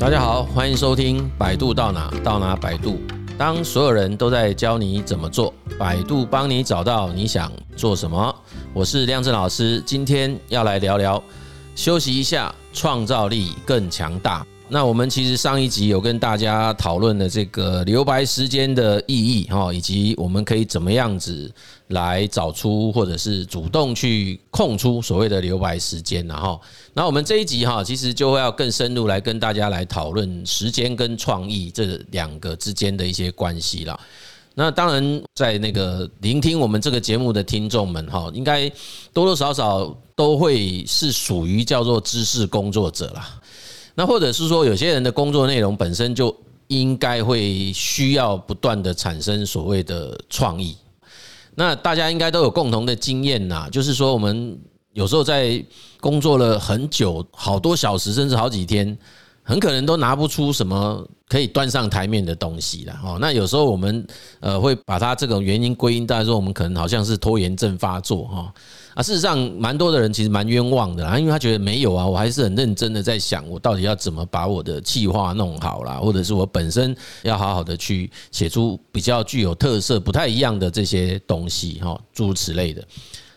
大家好，欢迎收听百度到哪到哪百度。当所有人都在教你怎么做，百度帮你找到你想做什么。我是亮正老师，今天要来聊聊，休息一下，创造力更强大。那我们其实上一集有跟大家讨论了这个留白时间的意义哈，以及我们可以怎么样子来找出或者是主动去空出所谓的留白时间，然后，那我们这一集哈，其实就会要更深入来跟大家来讨论时间跟创意这两个之间的一些关系了。那当然，在那个聆听我们这个节目的听众们哈，应该多多少少都会是属于叫做知识工作者啦。那或者是说，有些人的工作内容本身就应该会需要不断的产生所谓的创意。那大家应该都有共同的经验呐，就是说我们有时候在工作了很久，好多小时甚至好几天，很可能都拿不出什么可以端上台面的东西了。哦，那有时候我们呃会把它这种原因归因，大家说我们可能好像是拖延症发作哈。啊，事实上，蛮多的人其实蛮冤枉的啦，因为他觉得没有啊，我还是很认真的在想，我到底要怎么把我的计划弄好啦，或者是我本身要好好的去写出比较具有特色、不太一样的这些东西，哈，诸如此类的。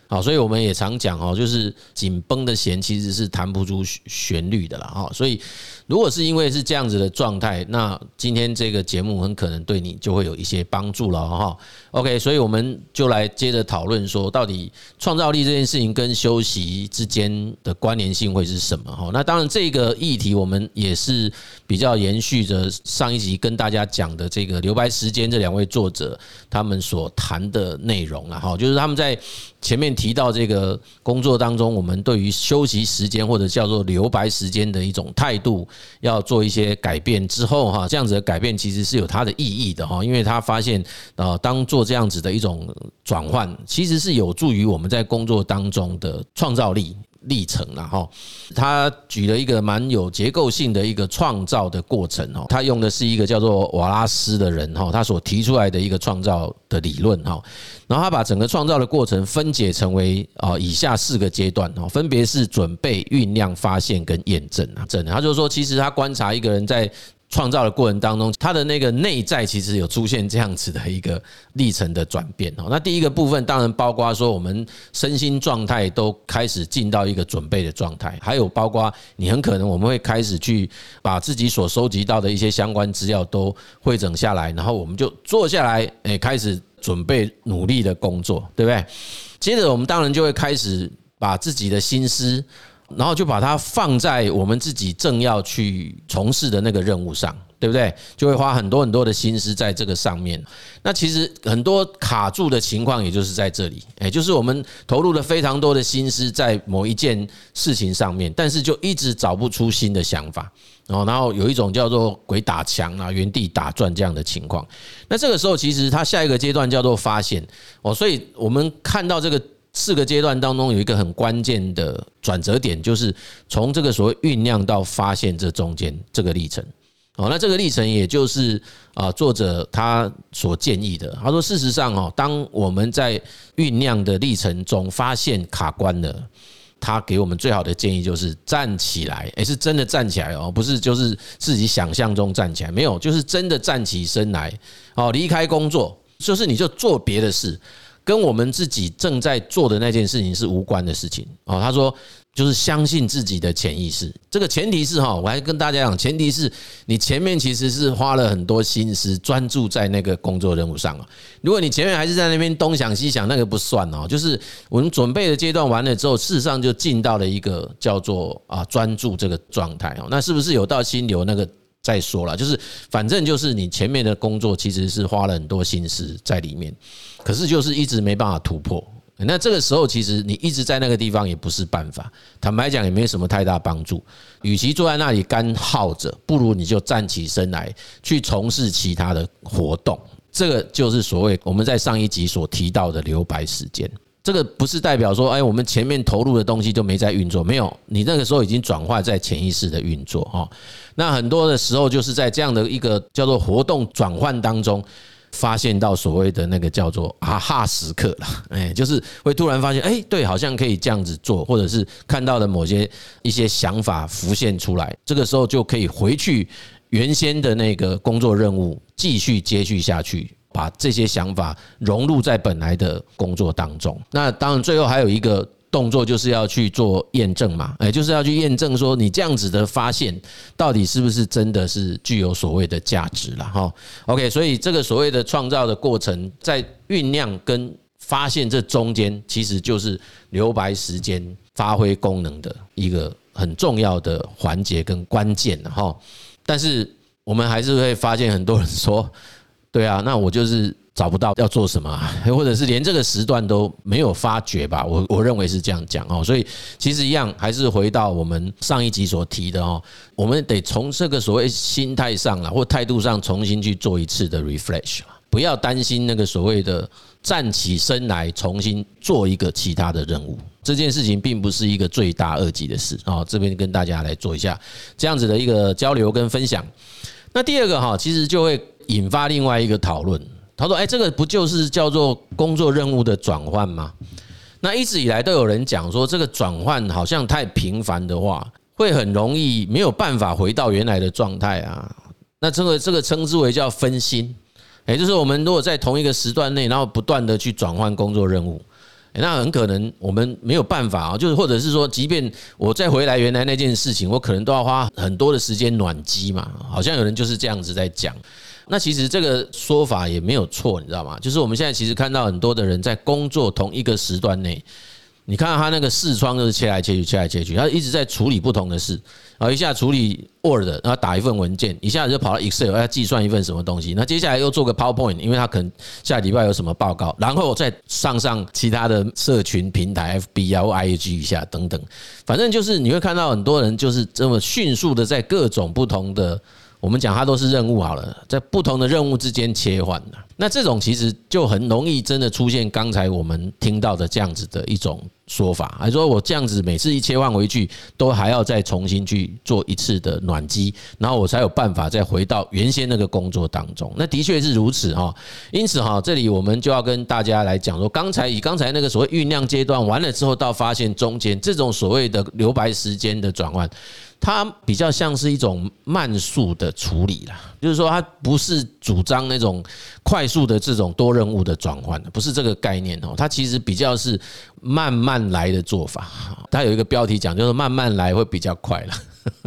好，所以我们也常讲哦，就是紧绷的弦其实是弹不出旋律的啦，哈，所以。如果是因为是这样子的状态，那今天这个节目很可能对你就会有一些帮助了哈。OK，所以我们就来接着讨论说，到底创造力这件事情跟休息之间的关联性会是什么哈？那当然，这个议题我们也是比较延续着上一集跟大家讲的这个留白时间这两位作者他们所谈的内容了哈，就是他们在前面提到这个工作当中，我们对于休息时间或者叫做留白时间的一种态度。要做一些改变之后哈，这样子的改变其实是有它的意义的哈，因为他发现啊，当做这样子的一种转换，其实是有助于我们在工作当中的创造力。历程然后，他举了一个蛮有结构性的一个创造的过程哦，他用的是一个叫做瓦拉斯的人哈，他所提出来的一个创造的理论哈，然后他把整个创造的过程分解成为啊以下四个阶段哦，分别是准备、酝酿、发现跟验证啊，真的，他就说其实他观察一个人在。创造的过程当中，他的那个内在其实有出现这样子的一个历程的转变哦。那第一个部分当然包括说，我们身心状态都开始进到一个准备的状态，还有包括你很可能我们会开始去把自己所收集到的一些相关资料都汇整下来，然后我们就坐下来，诶，开始准备努力的工作，对不对？接着我们当然就会开始把自己的心思。然后就把它放在我们自己正要去从事的那个任务上，对不对？就会花很多很多的心思在这个上面。那其实很多卡住的情况，也就是在这里，哎，就是我们投入了非常多的心思在某一件事情上面，但是就一直找不出新的想法，然后然后有一种叫做鬼打墙啊、原地打转这样的情况。那这个时候，其实它下一个阶段叫做发现哦，所以我们看到这个。四个阶段当中有一个很关键的转折点，就是从这个所谓酝酿到发现这中间这个历程。哦，那这个历程也就是啊，作者他所建议的。他说，事实上哦，当我们在酝酿的历程中发现卡关了，他给我们最好的建议就是站起来，诶，是真的站起来哦，不是就是自己想象中站起来，没有，就是真的站起身来，哦，离开工作，就是你就做别的事。跟我们自己正在做的那件事情是无关的事情哦。他说，就是相信自己的潜意识。这个前提是哈，我还跟大家讲，前提是你前面其实是花了很多心思专注在那个工作任务上啊。如果你前面还是在那边东想西想，那个不算哦。就是我们准备的阶段完了之后，事实上就进到了一个叫做啊专注这个状态哦。那是不是有到心流那个？再说了，就是反正就是你前面的工作其实是花了很多心思在里面，可是就是一直没办法突破。那这个时候其实你一直在那个地方也不是办法，坦白讲也没什么太大帮助。与其坐在那里干耗着，不如你就站起身来去从事其他的活动。这个就是所谓我们在上一集所提到的留白时间。这个不是代表说，哎，我们前面投入的东西就没在运作，没有，你那个时候已经转化在潜意识的运作哈。那很多的时候就是在这样的一个叫做活动转换当中，发现到所谓的那个叫做啊哈时刻了，哎，就是会突然发现，哎，对，好像可以这样子做，或者是看到的某些一些想法浮现出来，这个时候就可以回去原先的那个工作任务，继续接续下去，把这些想法融入在本来的工作当中。那当然，最后还有一个。动作就是要去做验证嘛，哎，就是要去验证说你这样子的发现到底是不是真的是具有所谓的价值了哈。OK，所以这个所谓的创造的过程，在酝酿跟发现这中间，其实就是留白时间发挥功能的一个很重要的环节跟关键哈。但是我们还是会发现很多人说，对啊，那我就是。找不到要做什么，或者是连这个时段都没有发觉吧？我我认为是这样讲哦。所以其实一样，还是回到我们上一集所提的哦，我们得从这个所谓心态上啊，或态度上重新去做一次的 refresh，不要担心那个所谓的站起身来重新做一个其他的任务，这件事情并不是一个罪大恶极的事啊。这边跟大家来做一下这样子的一个交流跟分享。那第二个哈，其实就会引发另外一个讨论。他说：“哎，这个不就是叫做工作任务的转换吗？那一直以来都有人讲说，这个转换好像太频繁的话，会很容易没有办法回到原来的状态啊。那这个这个称之为叫分心，也就是我们如果在同一个时段内，然后不断的去转换工作任务，那很可能我们没有办法啊。就是或者是说，即便我再回来原来那件事情，我可能都要花很多的时间暖机嘛。好像有人就是这样子在讲。”那其实这个说法也没有错，你知道吗？就是我们现在其实看到很多的人在工作同一个时段内，你看到他那个视窗就是切来切去，切来切去，他一直在处理不同的事，然后一下处理 Word，然后打一份文件，一下子就跑到 Excel 要计算一份什么东西，那接下来又做个 PowerPoint，因为他可能下礼拜有什么报告，然后再上上其他的社群平台 FB 啊或 IG 一下等等，反正就是你会看到很多人就是这么迅速的在各种不同的。我们讲它都是任务好了，在不同的任务之间切换的，那这种其实就很容易真的出现刚才我们听到的这样子的一种说法，还说我这样子每次一切换回去，都还要再重新去做一次的暖机，然后我才有办法再回到原先那个工作当中。那的确是如此哈，因此哈，这里我们就要跟大家来讲说，刚才以刚才那个所谓酝酿阶段完了之后，到发现中间这种所谓的留白时间的转换。它比较像是一种慢速的处理啦，就是说它不是主张那种快速的这种多任务的转换，不是这个概念哦。它其实比较是慢慢来的做法。它有一个标题讲，就是慢慢来会比较快了。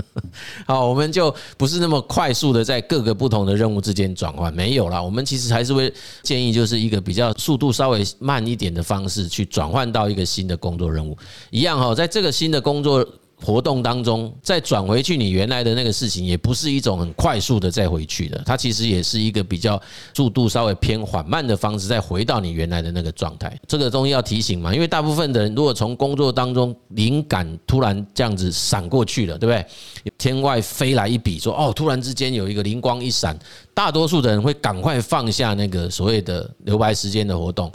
好，我们就不是那么快速的在各个不同的任务之间转换，没有啦。我们其实还是会建议，就是一个比较速度稍微慢一点的方式去转换到一个新的工作任务。一样哈，在这个新的工作。活动当中，再转回去你原来的那个事情，也不是一种很快速的再回去的，它其实也是一个比较速度稍微偏缓慢的方式，再回到你原来的那个状态。这个东西要提醒嘛，因为大部分的人如果从工作当中灵感突然这样子闪过去了，对不对？天外飞来一笔，说哦，突然之间有一个灵光一闪，大多数的人会赶快放下那个所谓的留白时间的活动，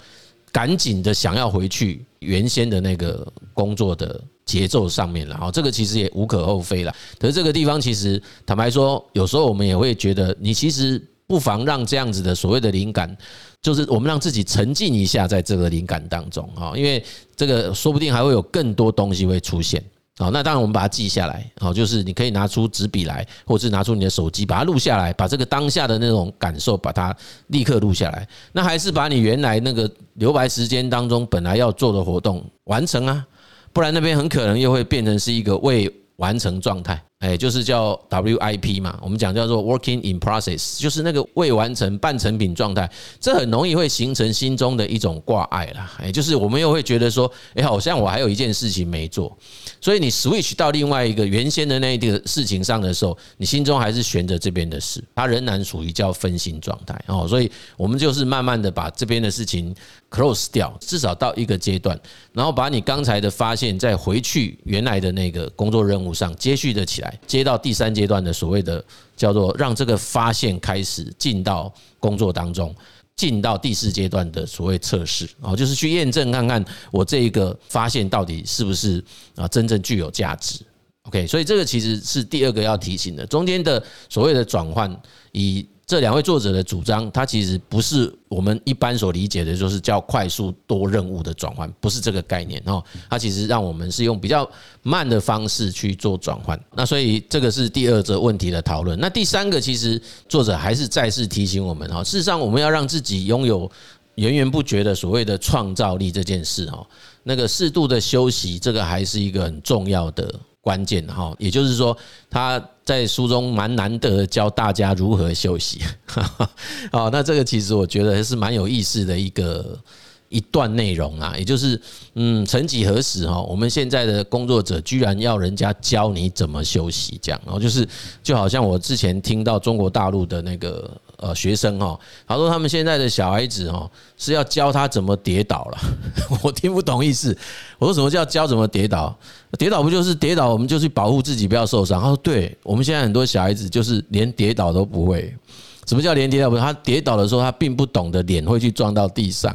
赶紧的想要回去原先的那个工作的。节奏上面了，哈，这个其实也无可厚非了。可是这个地方其实坦白说，有时候我们也会觉得，你其实不妨让这样子的所谓的灵感，就是我们让自己沉浸一下在这个灵感当中，哈，因为这个说不定还会有更多东西会出现。好，那当然我们把它记下来，好，就是你可以拿出纸笔来，或者是拿出你的手机，把它录下来，把这个当下的那种感受，把它立刻录下来。那还是把你原来那个留白时间当中本来要做的活动完成啊。不然那边很可能又会变成是一个未完成状态。哎，就是叫 WIP 嘛，我们讲叫做 Working in Process，就是那个未完成半成品状态，这很容易会形成心中的一种挂碍啦。哎，就是我们又会觉得说，哎，好像我还有一件事情没做，所以你 switch 到另外一个原先的那一个事情上的时候，你心中还是悬着这边的事，它仍然属于叫分心状态哦。所以我们就是慢慢的把这边的事情 close 掉，至少到一个阶段，然后把你刚才的发现再回去原来的那个工作任务上接续的起来。接到第三阶段的所谓的叫做让这个发现开始进到工作当中，进到第四阶段的所谓测试啊，就是去验证看看我这一个发现到底是不是啊真正具有价值。OK，所以这个其实是第二个要提醒的，中间的所谓的转换，以这两位作者的主张，它其实不是我们一般所理解的，就是叫快速多任务的转换，不是这个概念哦。它其实让我们是用比较慢的方式去做转换。那所以这个是第二则问题的讨论。那第三个，其实作者还是再次提醒我们哈，事实上我们要让自己拥有源源不绝的所谓的创造力这件事哈，那个适度的休息，这个还是一个很重要的。关键哈，也就是说，他在书中蛮难得教大家如何休息。好，那这个其实我觉得是蛮有意思的一个一段内容啊，也就是，嗯，曾几何时哈，我们现在的工作者居然要人家教你怎么休息，这样，然后就是就好像我之前听到中国大陆的那个。呃，学生哈，他说他们现在的小孩子哈是要教他怎么跌倒了，我听不懂意思。我说什么叫教怎么跌倒？跌倒不就是跌倒，我们就去保护自己不要受伤。他说对，我们现在很多小孩子就是连跌倒都不会。什么叫连跌倒不？他跌倒的时候他并不懂得脸会去撞到地上。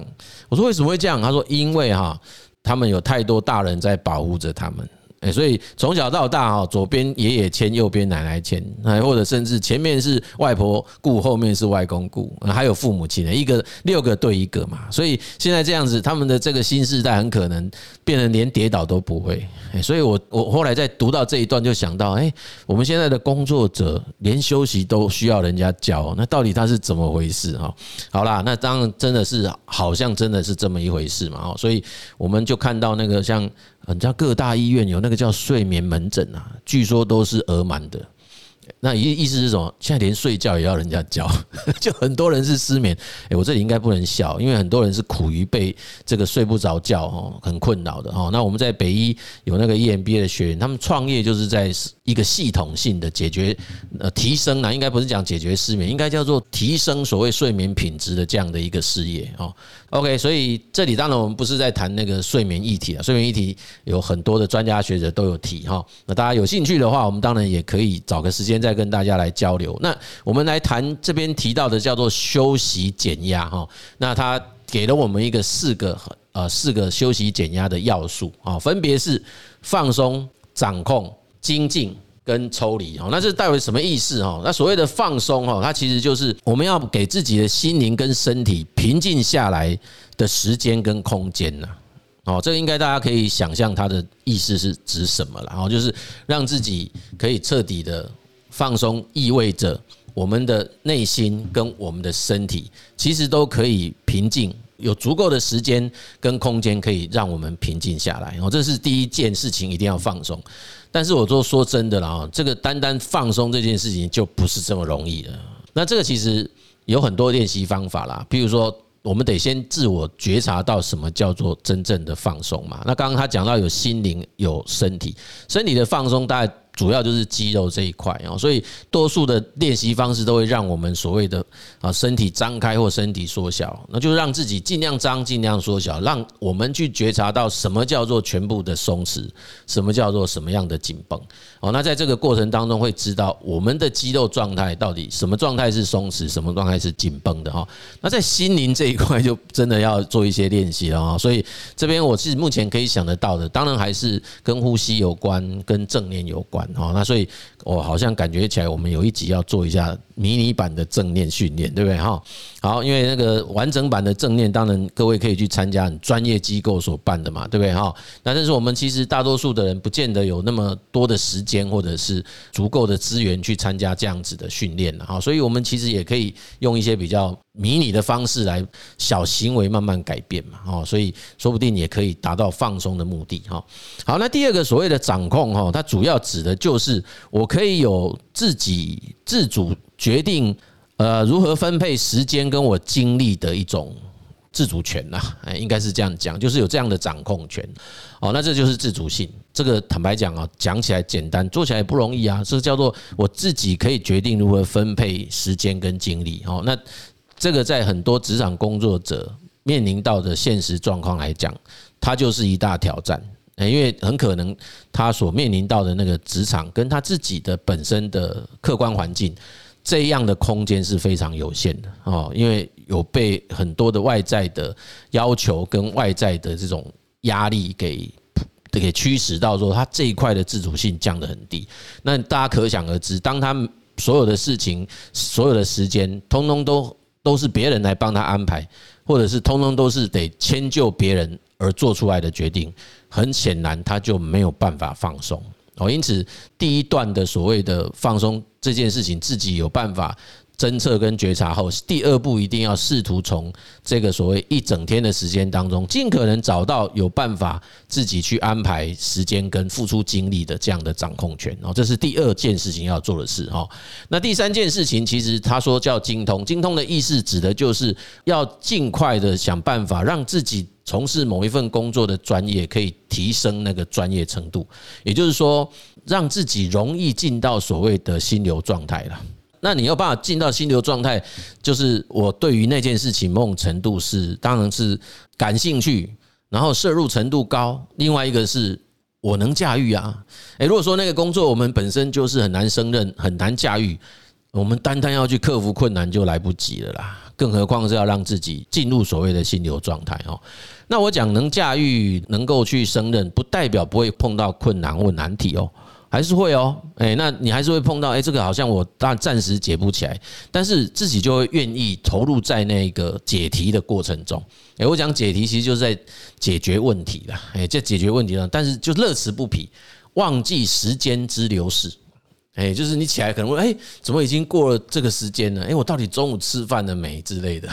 我说为什么会这样？他说因为哈，他们有太多大人在保护着他们。所以从小到大哈，左边爷爷牵，右边奶奶牵，或者甚至前面是外婆顾，后面是外公顾，还有父母亲，一个六个对一个嘛。所以现在这样子，他们的这个新世代很可能变得连跌倒都不会。所以我我后来在读到这一段，就想到，哎，我们现在的工作者连休息都需要人家教，那到底他是怎么回事哈？好啦，那当然真的是好像真的是这么一回事嘛。哦所以我们就看到那个像。人家各大医院有那个叫睡眠门诊啊，据说都是额满的。那意意思是什么？现在连睡觉也要人家教，就很多人是失眠。哎，我这里应该不能笑，因为很多人是苦于被这个睡不着觉哦，很困扰的哦。那我们在北医有那个 EMBA 的学员，他们创业就是在一个系统性的解决呃提升啊，应该不是讲解决失眠，应该叫做提升所谓睡眠品质的这样的一个事业哦。OK，所以这里当然我们不是在谈那个睡眠议题啊，睡眠议题有很多的专家学者都有提哈。那大家有兴趣的话，我们当然也可以找个时间再跟大家来交流。那我们来谈这边提到的叫做休息减压哈。那他给了我们一个四个呃四个休息减压的要素啊，分别是放松、掌控、精进。跟抽离哦，那这代表什么意思哦？那所谓的放松哦，它其实就是我们要给自己的心灵跟身体平静下来的时间跟空间呐。哦，这个应该大家可以想象它的意思是指什么了。然后就是让自己可以彻底的放松，意味着我们的内心跟我们的身体其实都可以平静。有足够的时间跟空间可以让我们平静下来，哦，这是第一件事情，一定要放松。但是我都说真的了啊，这个单单放松这件事情就不是这么容易的。那这个其实有很多练习方法啦，比如说，我们得先自我觉察到什么叫做真正的放松嘛。那刚刚他讲到有心灵有身体，身体的放松大概。主要就是肌肉这一块啊，所以多数的练习方式都会让我们所谓的啊身体张开或身体缩小，那就是让自己尽量张，尽量缩小，让我们去觉察到什么叫做全部的松弛，什么叫做什么样的紧绷哦。那在这个过程当中会知道我们的肌肉状态到底什么状态是松弛，什么状态是紧绷的哈。那在心灵这一块就真的要做一些练习了啊。所以这边我是目前可以想得到的，当然还是跟呼吸有关，跟正念有关。哦，那所以我好像感觉起来，我们有一集要做一下迷你版的正念训练，对不对？哈，好，因为那个完整版的正念，当然各位可以去参加很专业机构所办的嘛，对不对？哈，那但是我们其实大多数的人不见得有那么多的时间，或者是足够的资源去参加这样子的训练了哈，所以我们其实也可以用一些比较迷你的方式来小行为慢慢改变嘛，哦，所以说不定也可以达到放松的目的哈。好，那第二个所谓的掌控哈，它主要指的就是我可以有自己自主决定呃如何分配时间跟我精力的一种自主权呐，哎，应该是这样讲，就是有这样的掌控权。哦，那这就是自主性。这个坦白讲啊，讲起来简单，做起来也不容易啊。这叫做我自己可以决定如何分配时间跟精力。哦，那。这个在很多职场工作者面临到的现实状况来讲，它就是一大挑战。因为很可能他所面临到的那个职场，跟他自己的本身的客观环境，这样的空间是非常有限的哦。因为有被很多的外在的要求跟外在的这种压力给给驱使到说，他这一块的自主性降得很低。那大家可想而知，当他所有的事情、所有的时间，通通都都是别人来帮他安排，或者是通通都是得迁就别人而做出来的决定，很显然他就没有办法放松哦。因此，第一段的所谓的放松这件事情，自己有办法。侦测跟觉察后，第二步一定要试图从这个所谓一整天的时间当中，尽可能找到有办法自己去安排时间跟付出精力的这样的掌控权哦，这是第二件事情要做的事哈。那第三件事情，其实他说叫精通，精通的意思指的就是要尽快的想办法让自己从事某一份工作的专业可以提升那个专业程度，也就是说，让自己容易进到所谓的心流状态了。那你有办法进到心流状态，就是我对于那件事情某种程度是，当然是感兴趣，然后摄入程度高。另外一个是我能驾驭啊。诶，如果说那个工作我们本身就是很难胜任、很难驾驭，我们单单要去克服困难就来不及了啦。更何况是要让自己进入所谓的心流状态哦。那我讲能驾驭、能够去胜任，不代表不会碰到困难或难题哦。还是会哦，哎，那你还是会碰到，哎，这个好像我暂暂时解不起来，但是自己就会愿意投入在那个解题的过程中。哎，我讲解题其实就是在解决问题啦，哎，在解决问题上，但是就乐此不疲，忘记时间之流逝。哎，就是你起来可能会哎，怎么已经过了这个时间了？哎，我到底中午吃饭了没之类的？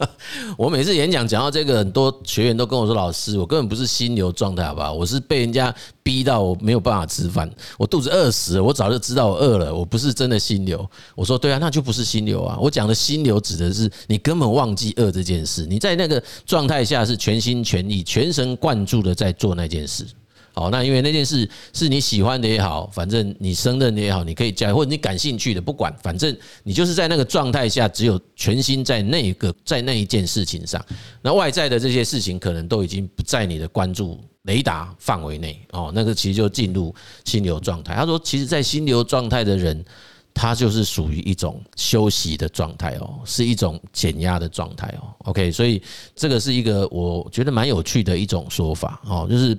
我每次演讲讲到这个，很多学员都跟我说：“老师，我根本不是心流状态，好不好？我是被人家逼到我没有办法吃饭，我肚子饿死了，我早就知道我饿了，我不是真的心流。”我说：“对啊，那就不是心流啊！我讲的心流指的是你根本忘记饿这件事，你在那个状态下是全心全意、全神贯注的在做那件事。”哦，那因为那件事是你喜欢的也好，反正你胜任的也好，你可以加，或者你感兴趣的，不管，反正你就是在那个状态下，只有全心在那个在那一件事情上，那外在的这些事情可能都已经不在你的关注雷达范围内哦，那个其实就进入心流状态。他说，其实，在心流状态的人。他就是属于一种休息的状态哦，是一种减压的状态哦。OK，所以这个是一个我觉得蛮有趣的一种说法哦，就是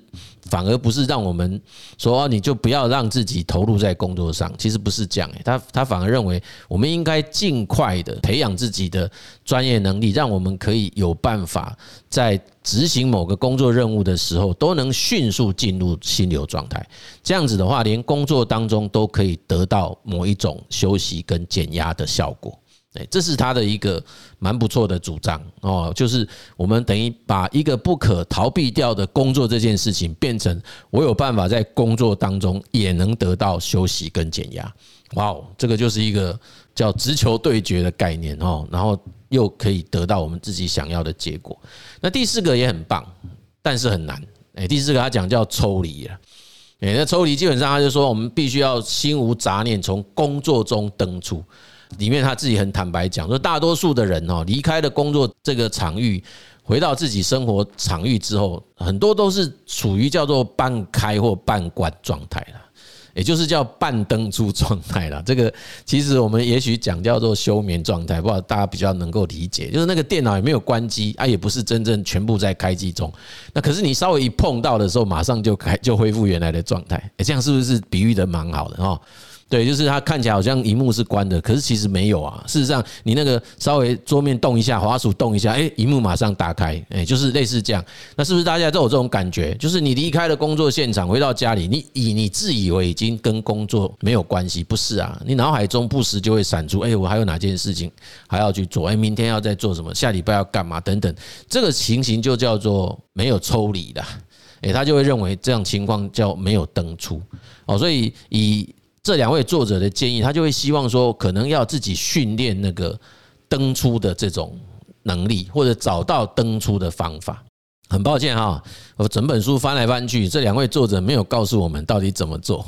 反而不是让我们说你就不要让自己投入在工作上，其实不是这样，他他反而认为我们应该尽快的培养自己的专业能力，让我们可以有办法在。执行某个工作任务的时候，都能迅速进入心流状态。这样子的话，连工作当中都可以得到某一种休息跟减压的效果。哎，这是他的一个蛮不错的主张哦。就是我们等于把一个不可逃避掉的工作这件事情，变成我有办法在工作当中也能得到休息跟减压。哇哦，这个就是一个叫直球对决的概念哦。然后。又可以得到我们自己想要的结果。那第四个也很棒，但是很难。诶，第四个他讲叫抽离了。诶，那抽离基本上他就说，我们必须要心无杂念，从工作中登出。里面他自己很坦白讲说，大多数的人哦，离开了工作这个场域，回到自己生活场域之后，很多都是处于叫做半开或半关状态了。也就是叫半登出状态了，这个其实我们也许讲叫做休眠状态，不知道大家比较能够理解。就是那个电脑也没有关机啊，也不是真正全部在开机中。那可是你稍微一碰到的时候，马上就开就恢复原来的状态。诶，这样是不是比喻得蛮好的哦？对，就是它看起来好像荧幕是关的，可是其实没有啊。事实上，你那个稍微桌面动一下，滑鼠动一下，诶，荧幕马上打开，诶，就是类似这样。那是不是大家都有这种感觉？就是你离开了工作现场，回到家里，你以你自以为已经跟工作没有关系，不是啊？你脑海中不时就会闪出，诶，我还有哪件事情还要去做？诶，明天要再做什么？下礼拜要干嘛？等等，这个情形就叫做没有抽离的。诶，他就会认为这样情况叫没有登出哦。所以以这两位作者的建议，他就会希望说，可能要自己训练那个登出的这种能力，或者找到登出的方法。很抱歉哈，我整本书翻来翻去，这两位作者没有告诉我们到底怎么做，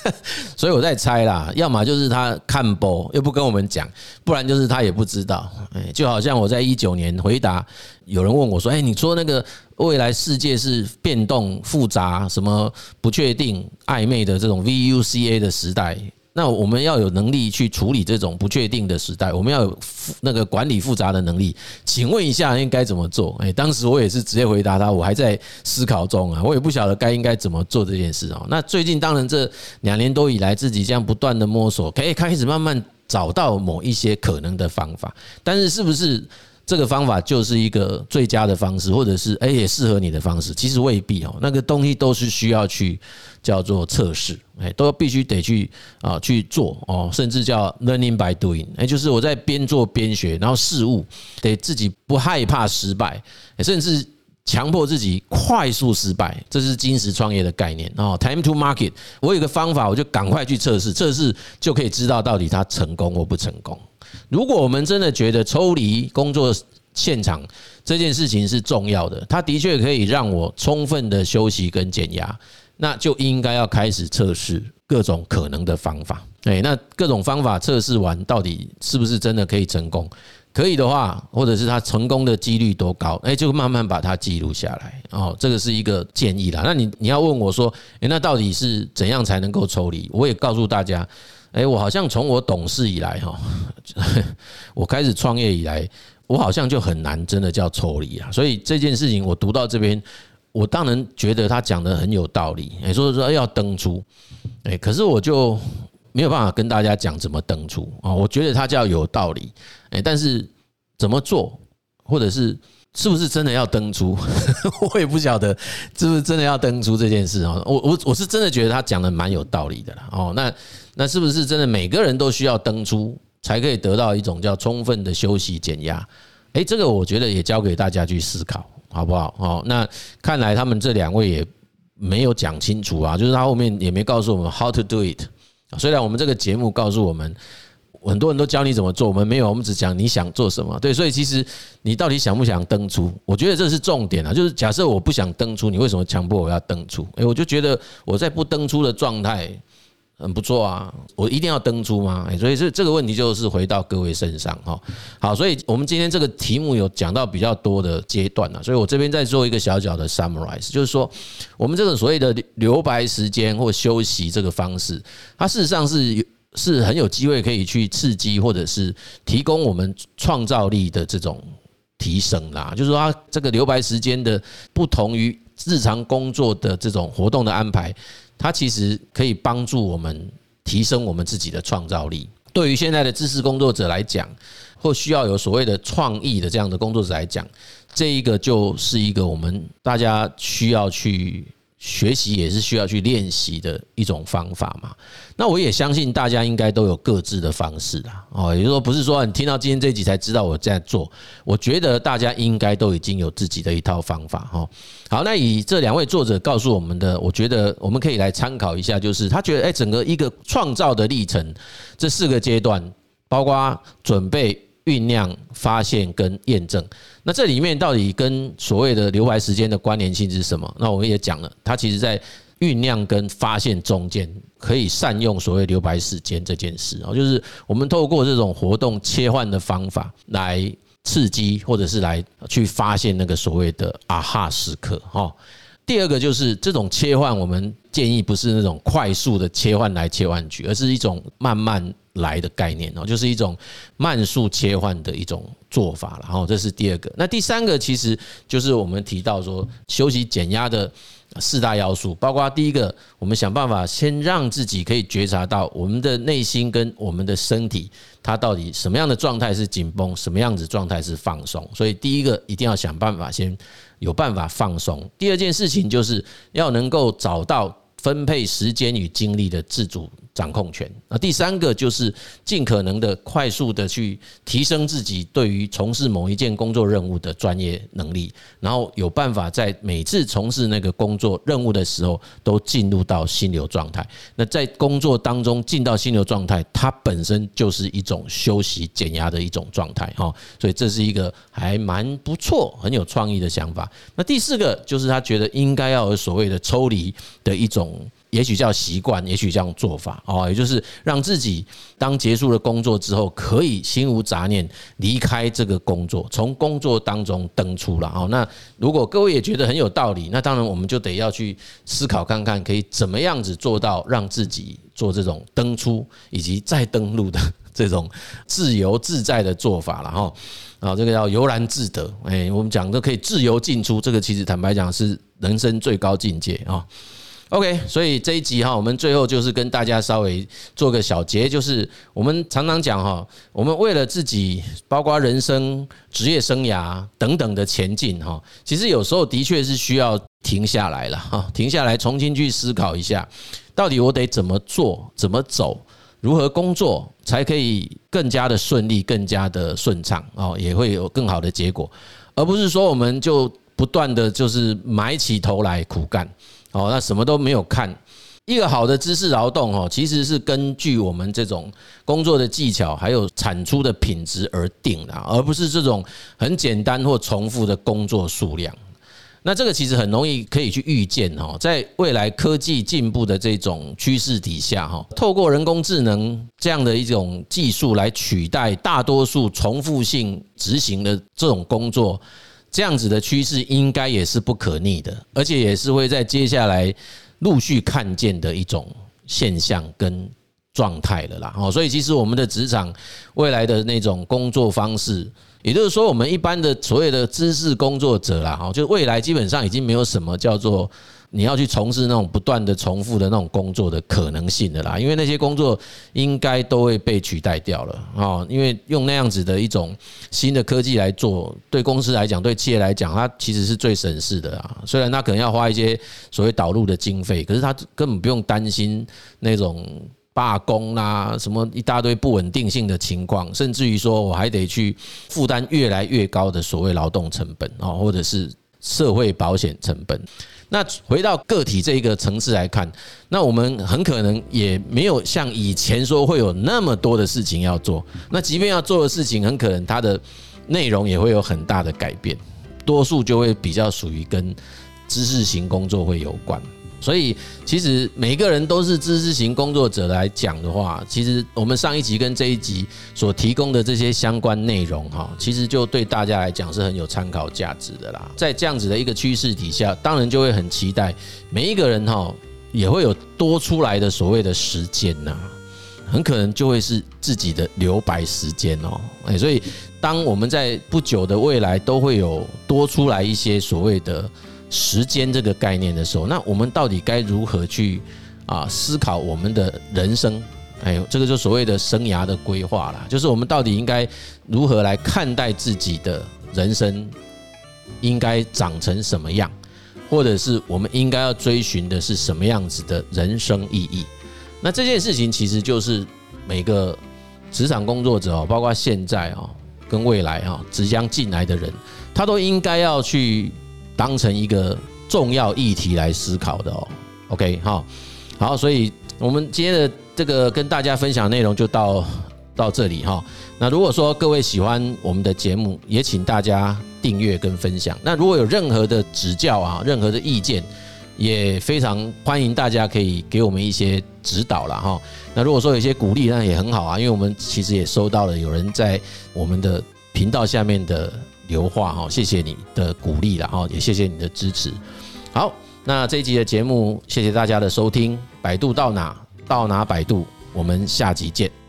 所以我在猜啦，要么就是他看播又不跟我们讲，不然就是他也不知道。哎，就好像我在一九年回答有人问我说：“哎，你说那个未来世界是变动复杂、什么不确定、暧昧的这种 VUCA 的时代？”那我们要有能力去处理这种不确定的时代，我们要有那个管理复杂的能力。请问一下，应该怎么做？哎，当时我也是直接回答他，我还在思考中啊，我也不晓得该应该怎么做这件事哦。那最近当然这两年多以来，自己这样不断的摸索，可以开始慢慢找到某一些可能的方法，但是是不是？这个方法就是一个最佳的方式，或者是哎也适合你的方式，其实未必哦。那个东西都是需要去叫做测试，哎，都必须得去啊去做哦，甚至叫 learning by doing，哎，就是我在边做边学，然后事物得自己不害怕失败，甚至强迫自己快速失败，这是金石创业的概念哦。Time to market，我有个方法，我就赶快去测试，测试就可以知道到底它成功或不成功。如果我们真的觉得抽离工作现场这件事情是重要的，它的确可以让我充分的休息跟减压，那就应该要开始测试各种可能的方法。诶，那各种方法测试完，到底是不是真的可以成功？可以的话，或者是它成功的几率多高？诶，就慢慢把它记录下来。哦，这个是一个建议啦。那你你要问我说，诶，那到底是怎样才能够抽离？我也告诉大家。哎，我好像从我懂事以来哈，我开始创业以来，我好像就很难真的叫抽离啊。所以这件事情我读到这边，我当然觉得他讲的很有道理。哎，所以说要登出，哎，可是我就没有办法跟大家讲怎么登出啊。我觉得他叫有道理，哎，但是怎么做，或者是是不是真的要登出，我也不晓得是不是真的要登出这件事啊。我我我是真的觉得他讲的蛮有道理的啦。哦，那。那是不是真的每个人都需要登出才可以得到一种叫充分的休息减压？诶，这个我觉得也交给大家去思考，好不好？哦，那看来他们这两位也没有讲清楚啊，就是他后面也没告诉我们 how to do it。虽然我们这个节目告诉我们很多人都教你怎么做，我们没有，我们只讲你想做什么。对，所以其实你到底想不想登出？我觉得这是重点啊。就是假设我不想登出，你为什么强迫我要登出？诶，我就觉得我在不登出的状态。很不错啊，我一定要登出吗？所以这这个问题就是回到各位身上哈。好，所以我们今天这个题目有讲到比较多的阶段了，所以我这边再做一个小小的 summarize，就是说我们这个所谓的留白时间或休息这个方式，它事实上是有是很有机会可以去刺激或者是提供我们创造力的这种提升啦。就是说，这个留白时间的不同于日常工作的这种活动的安排。它其实可以帮助我们提升我们自己的创造力。对于现在的知识工作者来讲，或需要有所谓的创意的这样的工作者来讲，这一个就是一个我们大家需要去。学习也是需要去练习的一种方法嘛。那我也相信大家应该都有各自的方式啦。哦，也就是说，不是说你听到今天这集才知道我在做。我觉得大家应该都已经有自己的一套方法哈。好，那以这两位作者告诉我们的，我觉得我们可以来参考一下，就是他觉得哎，整个一个创造的历程，这四个阶段，包括准备。酝酿、发现跟验证，那这里面到底跟所谓的留白时间的关联性是什么？那我们也讲了，它其实在酝酿跟发现中间，可以善用所谓留白时间这件事哦，就是我们透过这种活动切换的方法来刺激，或者是来去发现那个所谓的啊哈时刻哈。第二个就是这种切换，我们建议不是那种快速的切换来切换去，而是一种慢慢。来的概念哦，就是一种慢速切换的一种做法，然后这是第二个。那第三个其实就是我们提到说休息减压的四大要素，包括第一个，我们想办法先让自己可以觉察到我们的内心跟我们的身体，它到底什么样的状态是紧绷，什么样子状态是放松。所以第一个一定要想办法先有办法放松。第二件事情就是要能够找到分配时间与精力的自主掌控权。那第三个就是尽可能的快速的去提升自己对于从事某一件工作任务的专业能力，然后有办法在每次从事那个工作任务的时候都进入到心流状态。那在工作当中进到心流状态，它本身就是一种休息减压的一种状态哈。所以这是一个还蛮不错、很有创意的想法。那第四个就是他觉得应该要有所谓的抽离的一种。也许叫习惯，也许这样做法哦，也就是让自己当结束了工作之后，可以心无杂念离开这个工作，从工作当中登出了哦。那如果各位也觉得很有道理，那当然我们就得要去思考看看，可以怎么样子做到让自己做这种登出以及再登录的这种自由自在的做法了哈。啊，这个叫悠然自得。哎，我们讲的可以自由进出，这个其实坦白讲是人生最高境界啊。OK，所以这一集哈，我们最后就是跟大家稍微做个小结，就是我们常常讲哈，我们为了自己，包括人生、职业生涯等等的前进哈，其实有时候的确是需要停下来了哈，停下来重新去思考一下，到底我得怎么做、怎么走、如何工作，才可以更加的顺利、更加的顺畅哦，也会有更好的结果，而不是说我们就不断的就是埋起头来苦干。哦，那什么都没有看，一个好的知识劳动哦，其实是根据我们这种工作的技巧还有产出的品质而定的，而不是这种很简单或重复的工作数量。那这个其实很容易可以去预见哦，在未来科技进步的这种趋势底下哈，透过人工智能这样的一种技术来取代大多数重复性执行的这种工作。这样子的趋势应该也是不可逆的，而且也是会在接下来陆续看见的一种现象跟状态了啦。哦，所以其实我们的职场未来的那种工作方式，也就是说，我们一般的所谓的知识工作者啦，哈，就未来基本上已经没有什么叫做。你要去从事那种不断的重复的那种工作的可能性的啦，因为那些工作应该都会被取代掉了啊。因为用那样子的一种新的科技来做，对公司来讲，对企业来讲，它其实是最省事的啊。虽然它可能要花一些所谓导入的经费，可是它根本不用担心那种罢工啦，什么一大堆不稳定性的情况，甚至于说我还得去负担越来越高的所谓劳动成本啊，或者是社会保险成本。那回到个体这一个层次来看，那我们很可能也没有像以前说会有那么多的事情要做。那即便要做的事情，很可能它的内容也会有很大的改变，多数就会比较属于跟知识型工作会有关。所以，其实每一个人都是知识型工作者来讲的话，其实我们上一集跟这一集所提供的这些相关内容，哈，其实就对大家来讲是很有参考价值的啦。在这样子的一个趋势底下，当然就会很期待每一个人哈，也会有多出来的所谓的时间呐，很可能就会是自己的留白时间哦。哎，所以当我们在不久的未来都会有多出来一些所谓的。时间这个概念的时候，那我们到底该如何去啊思考我们的人生？哎呦，这个就所谓的生涯的规划啦，就是我们到底应该如何来看待自己的人生，应该长成什么样，或者是我们应该要追寻的是什么样子的人生意义？那这件事情其实就是每个职场工作者哦，包括现在啊跟未来啊即将进来的人，他都应该要去。当成一个重要议题来思考的哦，OK，好，好，所以我们今天的这个跟大家分享内容就到到这里哈。那如果说各位喜欢我们的节目，也请大家订阅跟分享。那如果有任何的指教啊，任何的意见，也非常欢迎大家可以给我们一些指导了哈。那如果说有一些鼓励，那也很好啊，因为我们其实也收到了有人在我们的频道下面的。留话哈，谢谢你的鼓励了哈，也谢谢你的支持。好，那这一集的节目，谢谢大家的收听。百度到哪到哪百度，我们下集见。